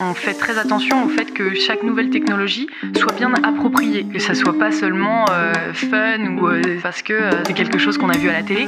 on fait très attention au fait que chaque nouvelle technologie soit bien appropriée, que ça soit pas seulement euh, fun ou euh, parce que euh, c'est quelque chose qu'on a vu à la télé.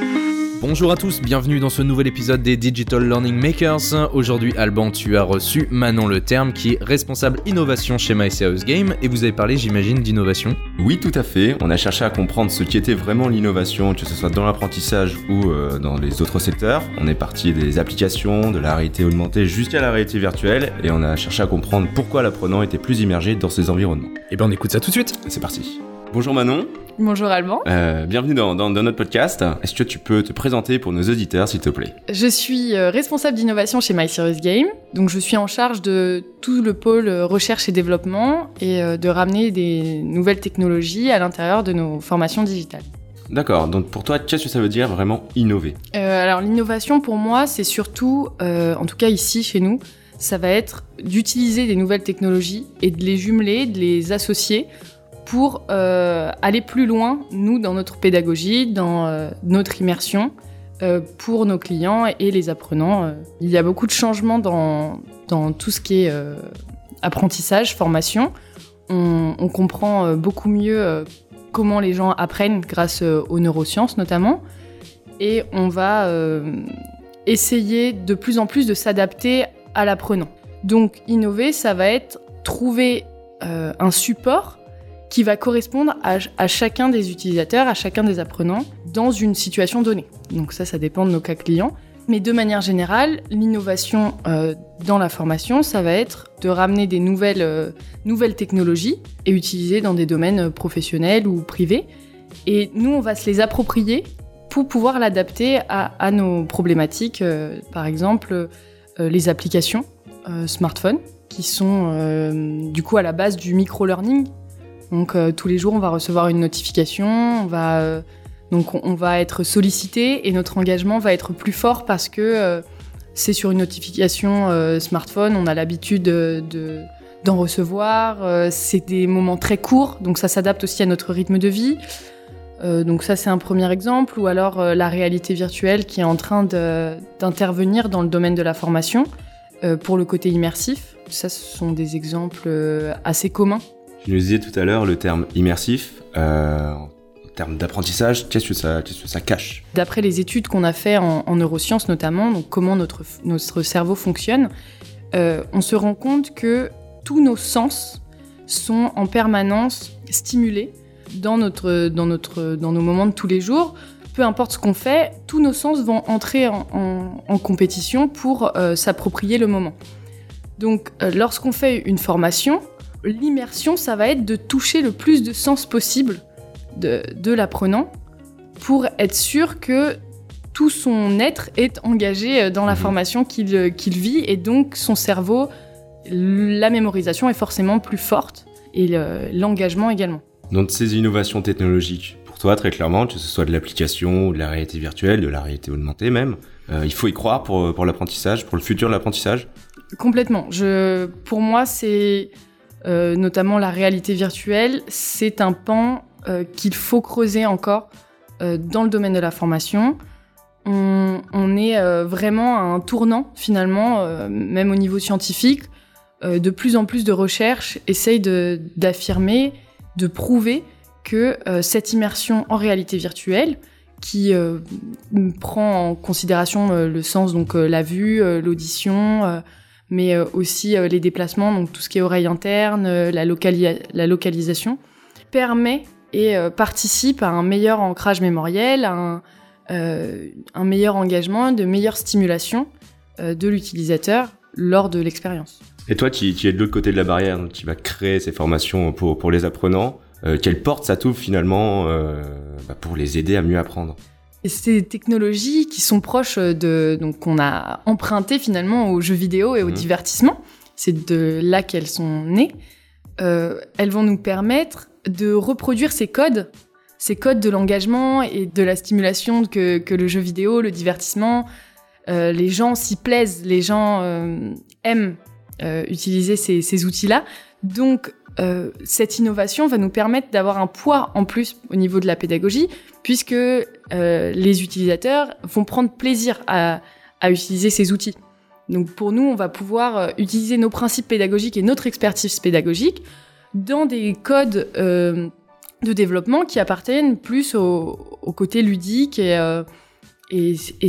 Bonjour à tous, bienvenue dans ce nouvel épisode des Digital Learning Makers. Aujourd'hui, Alban, tu as reçu Manon Le Terme, qui est responsable innovation chez My Serious Game, et vous avez parlé, j'imagine, d'innovation. Oui, tout à fait. On a cherché à comprendre ce qui était vraiment l'innovation, que ce soit dans l'apprentissage ou euh, dans les autres secteurs. On est parti des applications, de la réalité augmentée jusqu'à la réalité virtuelle, et on a cherché à comprendre pourquoi l'apprenant était plus immergé dans ces environnements. Et ben on écoute ça tout de suite. C'est parti. Bonjour Manon. Bonjour Alban. Euh, bienvenue dans, dans, dans, notre podcast. Est-ce que tu peux te présenter pour nos auditeurs, s'il te plaît? Je suis euh, responsable d'innovation chez My Serious Game. Donc, je suis en charge de tout le pôle euh, recherche et développement et euh, de ramener des nouvelles technologies à l'intérieur de nos formations digitales. D'accord. Donc, pour toi, qu'est-ce que ça veut dire vraiment innover? Alors, l'innovation, pour moi, c'est surtout, en tout cas ici, chez nous, ça va être d'utiliser des nouvelles technologies et de les jumeler, de les associer pour euh, aller plus loin, nous, dans notre pédagogie, dans euh, notre immersion, euh, pour nos clients et les apprenants. Il y a beaucoup de changements dans, dans tout ce qui est apprentissage, formation. On, comprend beaucoup mieux comment les gens apprennent grâce aux neurosciences notamment. Et on va essayer de plus en plus de s'adapter à l'apprenant. Donc innover, ça va être trouver un support qui va correspondre à, chacun des utilisateurs, à chacun des apprenants, dans une situation donnée. Donc ça, ça dépend de nos cas clients. Mais de manière générale, l'innovation euh, dans la formation, ça va être de ramener des nouvelles, euh, technologies et utiliser dans des domaines professionnels ou privés. Et nous, on va se les approprier pour pouvoir l'adapter à, nos problématiques. Euh, par exemple, euh, les applications euh, smartphones, qui sont du coup à la base du micro-learning. Donc tous les jours, on va recevoir une notification, on va donc on, va être sollicité et notre engagement va être plus fort parce que euh, c'est sur une notification euh, smartphone, on a l'habitude de, de, d'en recevoir, euh, c'est des moments très courts, donc ça s'adapte aussi à notre rythme de vie. Euh, donc ça c'est un premier exemple, ou alors euh, la réalité virtuelle qui est en train d'intervenir dans le domaine de la formation euh, pour le côté immersif. Ça ce sont des exemples assez communs. Tu nous disais tout à l'heure le terme immersif termes d'apprentissage, qu'est-ce que ça, cache D'après les études qu'on a fait en, en, neurosciences notamment, donc comment notre, notre cerveau fonctionne, euh, on se rend compte que tous nos sens sont en permanence stimulés dans, notre, dans, notre, dans nos moments de tous les jours. Peu importe ce qu'on fait, tous nos sens vont entrer en, en, en compétition pour euh, s'approprier le moment. Donc euh, lorsqu'on fait une formation, l'immersion, ça va être de toucher le plus de sens possible de, de l'apprenant pour être sûr que tout son être est engagé dans la mmh. formation qu'il qu vit et donc son cerveau, la mémorisation est forcément plus forte et l'engagement également. Donc ces innovations technologiques, pour toi très clairement, que ce soit de l'application, de la réalité virtuelle, de la réalité augmentée même, euh, il faut y croire pour, pour l'apprentissage, pour le futur de l'apprentissage? Complètement. Je, pour moi, c'est euh, notamment la réalité virtuelle, c'est un pan euh, qu'il faut creuser encore euh, dans le domaine de la formation. On, est vraiment à un tournant finalement, même au niveau scientifique. De plus en plus de recherches essayent d'affirmer, de, de, prouver que cette immersion en réalité virtuelle, qui prend en considération le sens, donc la vue, l'audition, mais aussi les déplacements, donc tout ce qui est oreille interne, la, locali la localisation, permet et euh, participe à un meilleur ancrage mémoriel, à un, euh, meilleur engagement, de meilleure stimulation euh, de l'utilisateur lors de l'expérience. Et toi, qui es de l'autre côté de la barrière, donc qui va créer ces formations pour, les apprenants, euh, quelle porte ça t'ouvre finalement euh, bah pour les aider à mieux apprendre? Des technologies qui sont proches de donc qu'on a emprunté finalement aux jeux vidéo et au mmh. divertissement. C'est de là qu'elles sont nées. Euh, elles vont nous permettre de reproduire ces codes, ces codes de l'engagement et de la stimulation que, que, le jeu vidéo, le divertissement, euh, les gens s'y plaisent, les gens euh, aiment utiliser ces, ces outils-là. Donc, euh, cette innovation va nous permettre d'avoir un poids en plus au niveau de la pédagogie, puisque euh, les utilisateurs vont prendre plaisir à, utiliser ces outils. Donc pour nous, on va pouvoir utiliser nos principes pédagogiques et notre expertise pédagogique dans des codes de développement qui appartiennent plus au, côté ludique et,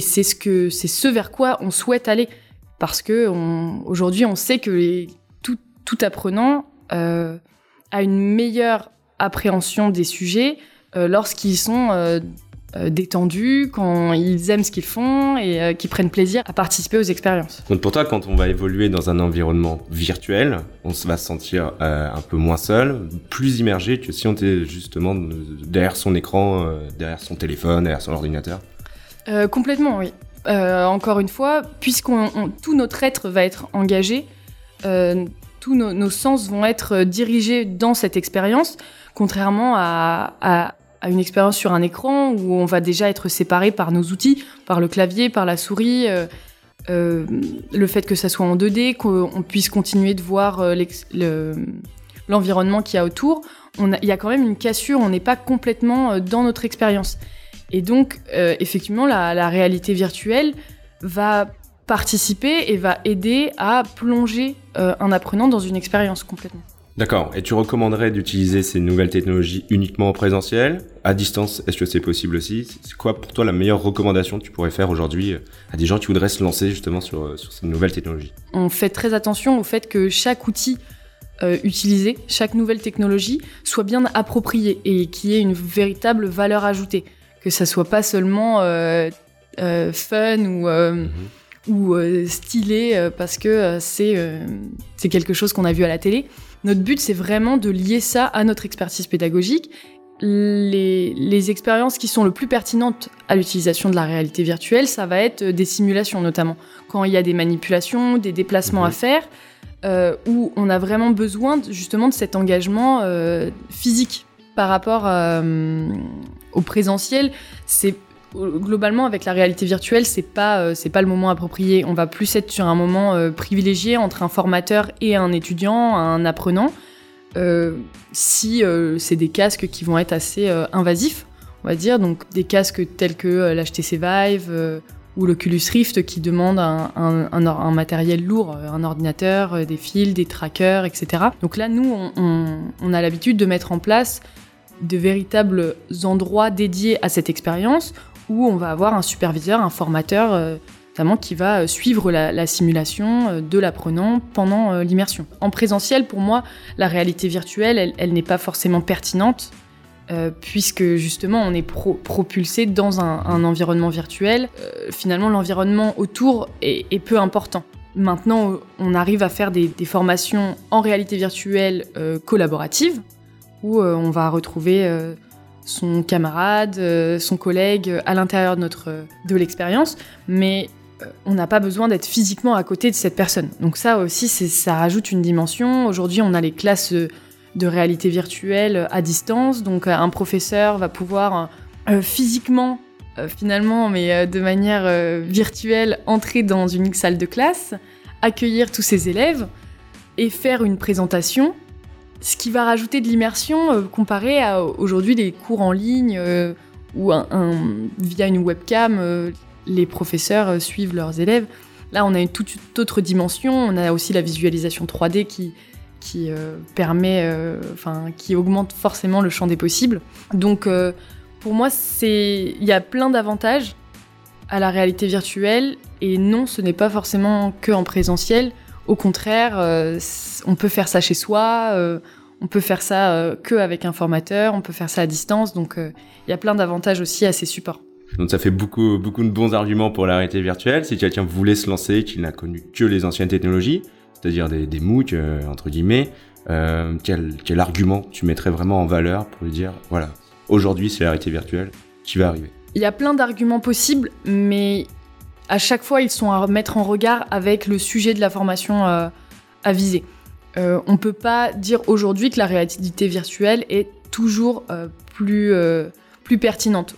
c'est ce vers quoi on souhaite aller parce que aujourd'hui on sait que tout, apprenant euh, a une meilleure appréhension des sujets euh, lorsqu'ils sont euh, détendus, quand ils aiment ce qu'ils font et qu'ils prennent plaisir à participer aux expériences. Donc pour toi, quand on va évoluer dans un environnement virtuel, on va se sentir un peu moins seul, plus immergé que si on était justement derrière son écran, derrière son téléphone, derrière son ordinateur? complètement, oui. Euh, encore une fois, puisqu'on tout notre être va être engagé, euh, tous nos, sens vont être dirigés dans cette expérience, contrairement à, une expérience sur un écran où on va déjà être séparé par nos outils, par le clavier, par la souris. Euh, le fait que ça soit en 2D, qu'on puisse continuer de voir l'environnement qu'il y a autour, il y a quand même une cassure, on n'est pas complètement dans notre expérience. Et donc, euh, effectivement, la, réalité virtuelle va participer et va aider à plonger euh, un apprenant dans une expérience complètement. D'accord. Et tu recommanderais d'utiliser ces nouvelles technologies uniquement en présentiel À distance, est-ce que c'est possible aussi? C'est quoi pour toi la meilleure recommandation que tu pourrais faire aujourd'hui euh, à des gens qui voudraient se lancer justement sur, sur ces nouvelles technologies? On fait très attention au fait que chaque outil utilisé, chaque nouvelle technologie soit bien appropriée et qu'il y ait une véritable valeur ajoutée que ça soit pas seulement euh, euh, fun ou, euh, mhm. Ou stylé parce que c'est c'est quelque chose qu'on a vu à la télé. Notre but, c'est vraiment de lier ça à notre expertise pédagogique. Les, les expériences qui sont le plus pertinentes à l'utilisation de la réalité virtuelle, ça va être des simulations notamment. Quand il y a des manipulations, des déplacements à mhm. faire, euh, où on a vraiment besoin justement de cet engagement euh, physique par rapport euh, au présentiel, c'est globalement avec la réalité virtuelle, c'est pas euh, pas le moment approprié. On va plus être sur un moment euh, privilégié entre un formateur et un étudiant, un apprenant. si c'est des casques qui vont être assez invasifs, on va dire, donc des casques tels que l'HTC Vive ou l'Oculus Rift qui demandent un, matériel lourd, un ordinateur, des fils, des trackers, etc. Donc là, nous, on a l'habitude de mettre en place de véritables endroits dédiés à cette expérience où on va avoir un superviseur, un formateur euh, notamment qui va euh, suivre la, simulation euh, de l'apprenant pendant l'immersion. En présentiel, pour moi, la réalité virtuelle, elle, n'est pas forcément pertinente puisque justement on est propulsé dans un, environnement virtuel. finalement, l'environnement autour est, peu important. Maintenant, on arrive à faire des, des formations en réalité virtuelle collaboratives où euh, on va retrouver euh, son camarade, euh, son collègue à l'intérieur de notre de l'expérience, mais on n'a pas besoin d'être physiquement à côté de cette personne. Donc ça aussi, ça rajoute une dimension. Aujourd'hui, on a les classes de réalité virtuelle à distance, donc un professeur va pouvoir physiquement, finalement, mais de manière virtuelle, entrer dans une salle de classe, accueillir tous ses élèves et faire une présentation ce qui va rajouter de l'immersion euh, comparé à aujourd'hui les cours en ligne euh, où un, via une webcam, euh, les professeurs suivent leurs élèves. Là, on a une toute autre dimension. On a aussi la visualisation 3D qui, qui permet, enfin, qui augmente forcément le champ des possibles. Donc, pour moi, c'est, il y a plein d'avantages à la réalité virtuelle. Et non, ce n'est pas forcément que en présentiel. Au contraire, euh, on peut faire ça chez soi, euh, on peut faire ça euh, que avec un formateur, on peut faire ça à distance. Donc il y a plein d'avantages aussi à ces supports. Donc ça fait beaucoup, beaucoup de bons arguments pour la réalité virtuelle. Si quelqu'un voulait se lancer, qu'il n'a connu que les anciennes technologies, c'est-à-dire des, des MOOC, entre guillemets, quel, quel argument tu mettrais vraiment en valeur pour lui dire, voilà, aujourd'hui c'est la réalité virtuelle qui va arriver? Il y a plein d'arguments possibles, mais à chaque fois, ils sont à mettre en regard avec le sujet de la formation euh, à viser. Euh, on ne peut pas dire aujourd'hui que la réalité virtuelle est toujours euh, plus, plus pertinente.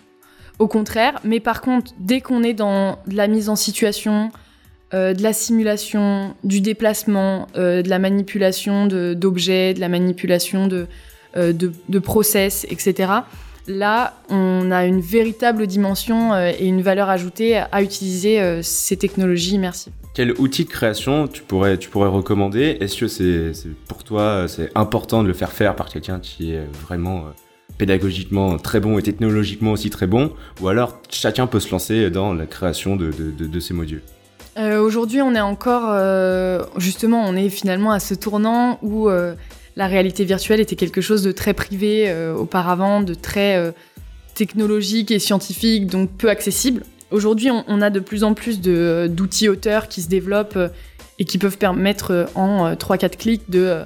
Au contraire, mais par contre, dès qu'on est dans la mise en situation, de la simulation, du déplacement, de la manipulation d'objets, de, la manipulation de, de, de, process, etc., là, on a une véritable dimension et une valeur ajoutée à utiliser ces technologies. Immersives. Quel outil de création tu pourrais, tu pourrais recommander? Est-ce que c'est pour toi c'est important de le faire faire par quelqu'un qui est vraiment pédagogiquement très bon et technologiquement aussi très bon? Ou alors chacun peut se lancer dans la création de, de ces modules? Euh, aujourd'hui, on est encore, euh, justement, on est finalement à ce tournant où euh, la réalité virtuelle était quelque chose de très privé auparavant, de très technologique et scientifique, donc peu accessible. Aujourd'hui, on, a de plus en plus d'outils auteurs qui se développent et qui peuvent permettre en 3-4 clics de,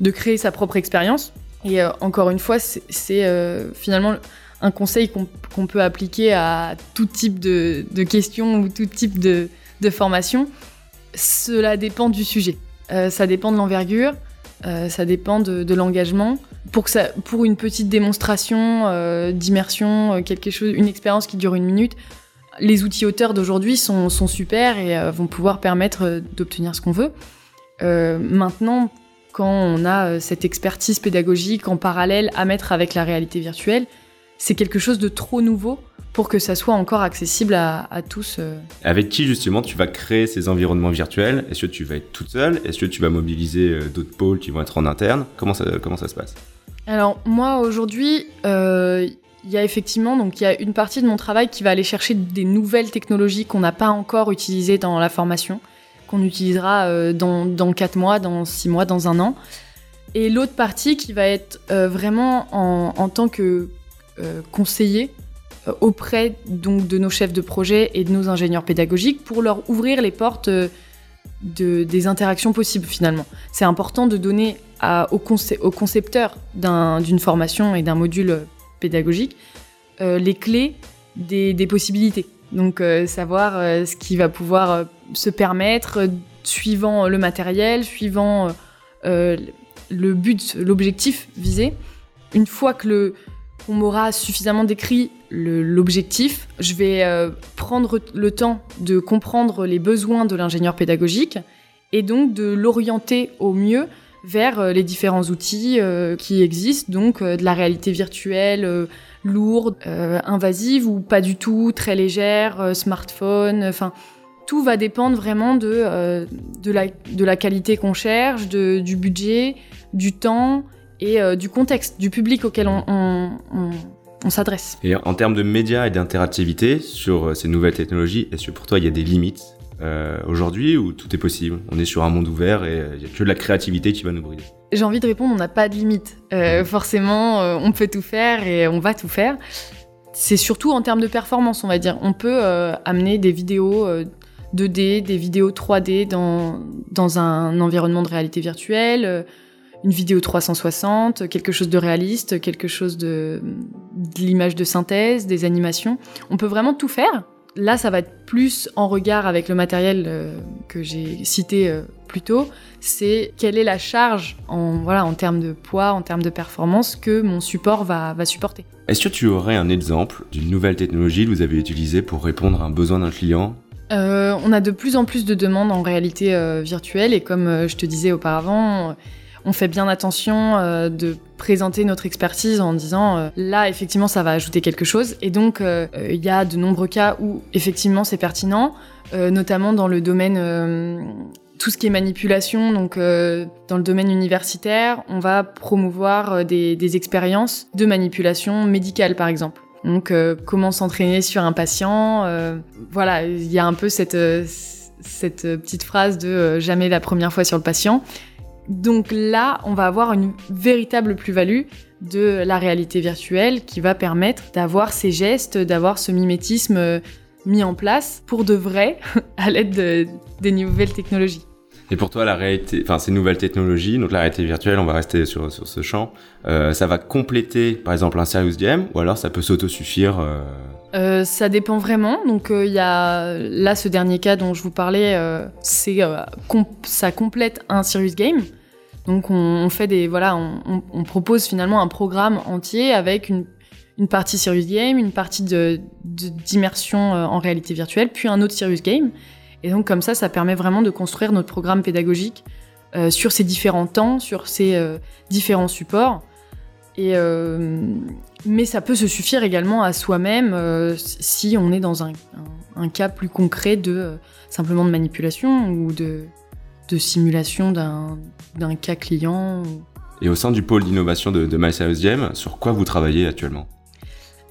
de créer sa propre expérience. Et encore une fois, c'est finalement un conseil qu'on peut appliquer à tout type de, questions ou tout type de, de formation, cela dépend du sujet. Euh, ça dépend de l'envergure, euh, ça dépend de, l'engagement. Pour, une petite démonstration euh, d'immersion, quelque chose, une expérience qui dure une minute, les outils auteurs d'aujourd'hui sont, super et vont pouvoir permettre d'obtenir ce qu'on veut. maintenant, quand on a cette expertise pédagogique en parallèle à mettre avec la réalité virtuelle, c'est quelque chose de trop nouveau pour que ça soit encore accessible à, tous. Euh. Avec qui justement tu vas créer ces environnements virtuels? Est-ce que tu vas être toute seule? Est-ce que tu vas mobiliser euh, d'autres pôles qui vont être en interne? Comment ça, comment ça se passe? Alors moi aujourd'hui, euh, il y a effectivement donc il y a une partie de mon travail qui va aller chercher des nouvelles technologies qu'on n'a pas encore utilisées dans la formation, qu'on utilisera dans, dans 4 mois, dans 6 mois, dans un an. Et l'autre partie qui va être vraiment en, en tant que conseiller euh, auprès donc de nos chefs de projet et de nos ingénieurs pédagogiques pour leur ouvrir les portes euh, de, des interactions possibles finalement. C'est important de donner à, aux, concepteurs d'une formation et d'un module pédagogique euh, les clés des, des possibilités. Donc savoir ce qui va pouvoir se permettre suivant le matériel, suivant le but, l'objectif visé. Une fois que le, on m'aura suffisamment décrit l'objectif, je vais euh, prendre le temps de comprendre les besoins de l'ingénieur pédagogique et donc de l'orienter au mieux vers euh, les différents outils euh, qui existent, donc de la réalité virtuelle lourde, invasive ou pas du tout, très légère, smartphone, enfin tout va dépendre vraiment de, de, la, de la qualité qu'on cherche, de, du budget, du temps et euh, du contexte, du public auquel on, s'adresse. Et en termes de médias et d'interactivité sur euh, ces nouvelles technologies, est-ce que pour toi il y a des limites euh, aujourd'hui ou tout est possible? On est sur un monde ouvert et il n'y a que de la créativité qui va nous brider. J'ai envie de répondre, on n'a pas de limite. Mmh. Forcément, on peut tout faire et on va tout faire. C'est surtout en termes de performance, on va dire. On peut amener des vidéos 2D, des vidéos 3D dans, dans un environnement de réalité virtuelle une vidéo 360, quelque chose de réaliste, quelque chose de, l'image de synthèse, des animations. On peut vraiment tout faire. Là, ça va être plus en regard avec le matériel euh, que j'ai cité euh, plus tôt. C'est quelle est la charge en, voilà, en termes de poids, en termes de performance que mon support va, va supporter. Est-ce que tu aurais un exemple d'une nouvelle technologie que vous avez utilisée pour répondre à un besoin d'un client? Euh, On a de plus en plus de demandes en réalité virtuelle et comme je te disais auparavant, on fait bien attention euh, de présenter notre expertise en disant euh, là effectivement ça va ajouter quelque chose. Et donc euh, il y a de nombreux cas où effectivement c'est pertinent notamment dans le domaine tout ce qui est manipulation. Donc dans le domaine universitaire on va promouvoir des, expériences de manipulation médicale par exemple. Donc comment s'entraîner sur un patient voilà il y a un peu cette cette petite phrase de jamais la première fois sur le patient donc là, on va avoir une véritable plus-value de la réalité virtuelle qui va permettre d'avoir ces gestes, d'avoir ce mimétisme euh, mis en place pour de vrai à l'aide des nouvelles technologies. Et pour toi, la réalité, enfin ces nouvelles technologies, donc la réalité virtuelle, on va rester sur, sur ce champ, euh, ça va compléter par exemple un serious game ou alors ça peut s'autosuffire euh... Euh, ça dépend vraiment. Donc il y a là ce dernier cas dont je vous parlais, c'est ça complète un serious game. Donc on, propose finalement un programme entier avec une, partie serious game, une partie d'immersion euh, en réalité virtuelle, puis un autre serious game. Et donc comme ça, ça permet vraiment de construire notre programme pédagogique euh, sur ces différents temps, sur ces euh, différents supports. Mais ça peut se suffire également à soi-même si on est dans un, un, cas plus concret de simplement de manipulation ou de, de simulation d'un cas client. Et au sein du pôle d'innovation de, de sur quoi vous travaillez actuellement?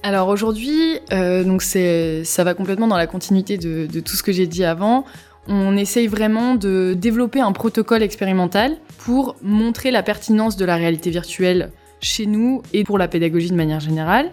Alors aujourd'hui, euh, donc ça va complètement dans la continuité de, de tout ce que j'ai dit avant. On essaye vraiment de développer un protocole expérimental pour montrer la pertinence de la réalité virtuelle chez nous et pour la pédagogie de manière générale.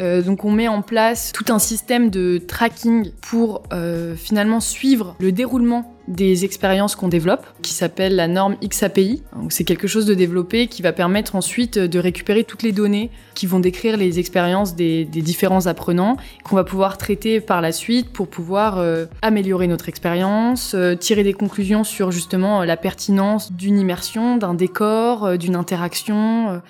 Euh, donc on met en place tout un système de tracking pour euh, finalement suivre le déroulement des expériences qu'on développe, qui s'appelle la norme XAPI. C'est quelque chose de développé qui va permettre ensuite de récupérer toutes les données qui vont décrire les expériences des, différents apprenants, qu'on va pouvoir traiter par la suite pour pouvoir euh, améliorer notre expérience, tirer des conclusions sur justement la pertinence d'une immersion, d'un décor, d'une interaction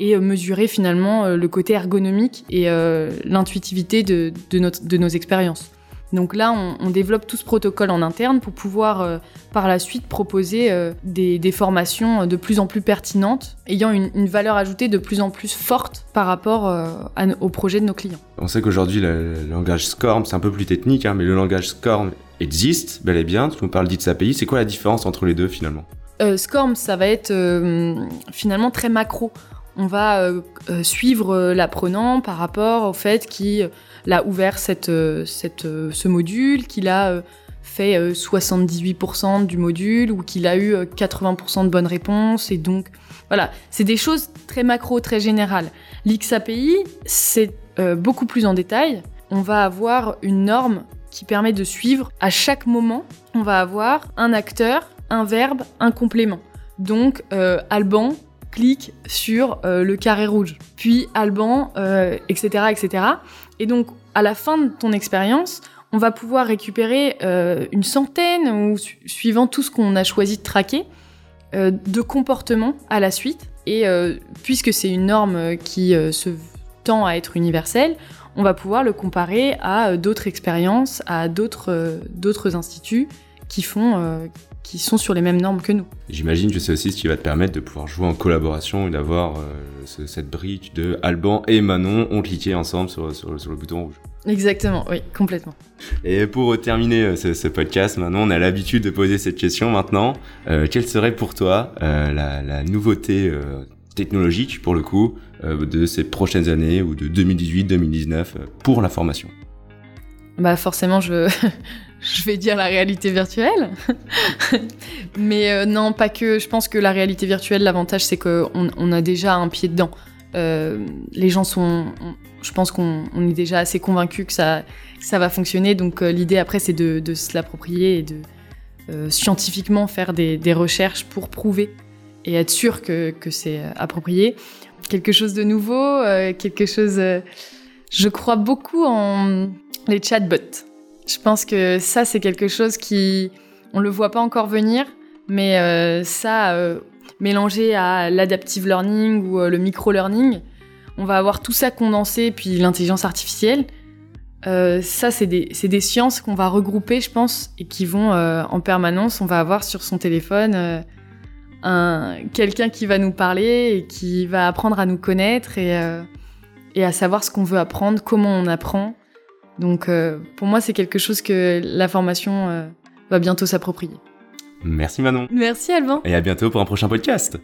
et euh, mesurer finalement euh, le côté ergonomique et euh, l'intuitivité de, de, nos expériences. Donc là, on, développe tout ce protocole en interne pour pouvoir par la suite proposer des, formations de plus en plus pertinentes, ayant une, valeur ajoutée de plus en plus forte par rapport au projet de nos clients. On sait qu'aujourd'hui, le, langage SCORM, c'est un peu plus technique, hein, mais le langage SCORM existe bel et bien. Tu nous parles d'ITSAPI. C'est quoi la différence entre les deux finalement? SCORM, ça va être finalement très macro on va euh, euh, suivre euh, l'apprenant par rapport au fait qu'il a ouvert cette, ce module, qu'il a fait 78% du module ou qu'il a eu 80% de bonnes réponses. Et donc, voilà, c'est des choses très macro, très générales. L'XAPI, c'est beaucoup plus en détail. On va avoir une norme qui permet de suivre à chaque moment. On va avoir un acteur, un verbe, un complément. Donc, Alban clique sur euh, le carré rouge, puis Alban, etc., euh, etc. Et donc, à la fin de ton expérience, on va pouvoir récupérer euh, une centaine, ou suivant tout ce qu'on a choisi de traquer, de comportements à la suite. Et puisque c'est une norme qui se tend à être universelle, on va pouvoir le comparer à d'autres expériences, à d'autres instituts qui font, qui sont sur les mêmes normes que nous. J'imagine que c'est aussi ce qui va te permettre de pouvoir jouer en collaboration et d'avoir euh, cette brique de Alban et Manon ont cliqué ensemble sur, le bouton rouge. Exactement, oui, complètement. Et pour terminer euh, ce, podcast, maintenant, on a l'habitude de poser cette question maintenant. Euh, quelle serait pour toi la, nouveauté technologique, pour le coup, de ces prochaines années ou de 2018-2019 pour la formation? Bah forcément, je, je vais dire la réalité virtuelle. Mais euh, non, pas que. Je pense que la réalité virtuelle, l'avantage, c'est qu'on on a déjà un pied dedans. Euh, les gens sont. je pense qu'on est déjà assez convaincus que ça, ça va fonctionner. Donc euh, l'idée après, c'est de, de, se l'approprier et de scientifiquement faire des, recherches pour prouver et être sûr que c'est approprié. Quelque chose de nouveau, quelque chose. je crois beaucoup en les chatbots. Je pense que ça, c'est quelque chose qui, on le voit pas encore venir, mais euh, ça, euh, mélangé à l'adaptive learning ou euh, le micro-learning, on va avoir tout ça condensé, puis l'intelligence artificielle. ça, c'est des, sciences qu'on va regrouper, je pense, et qui vont en permanence. On va avoir sur son téléphone un, quelqu'un qui va nous parler et qui va apprendre à nous connaître et à savoir ce qu'on veut apprendre, comment on apprend. Donc euh, pour moi, c'est quelque chose que la formation euh, va bientôt s'approprier. Merci Manon. Merci Alban. Et à bientôt pour un prochain podcast.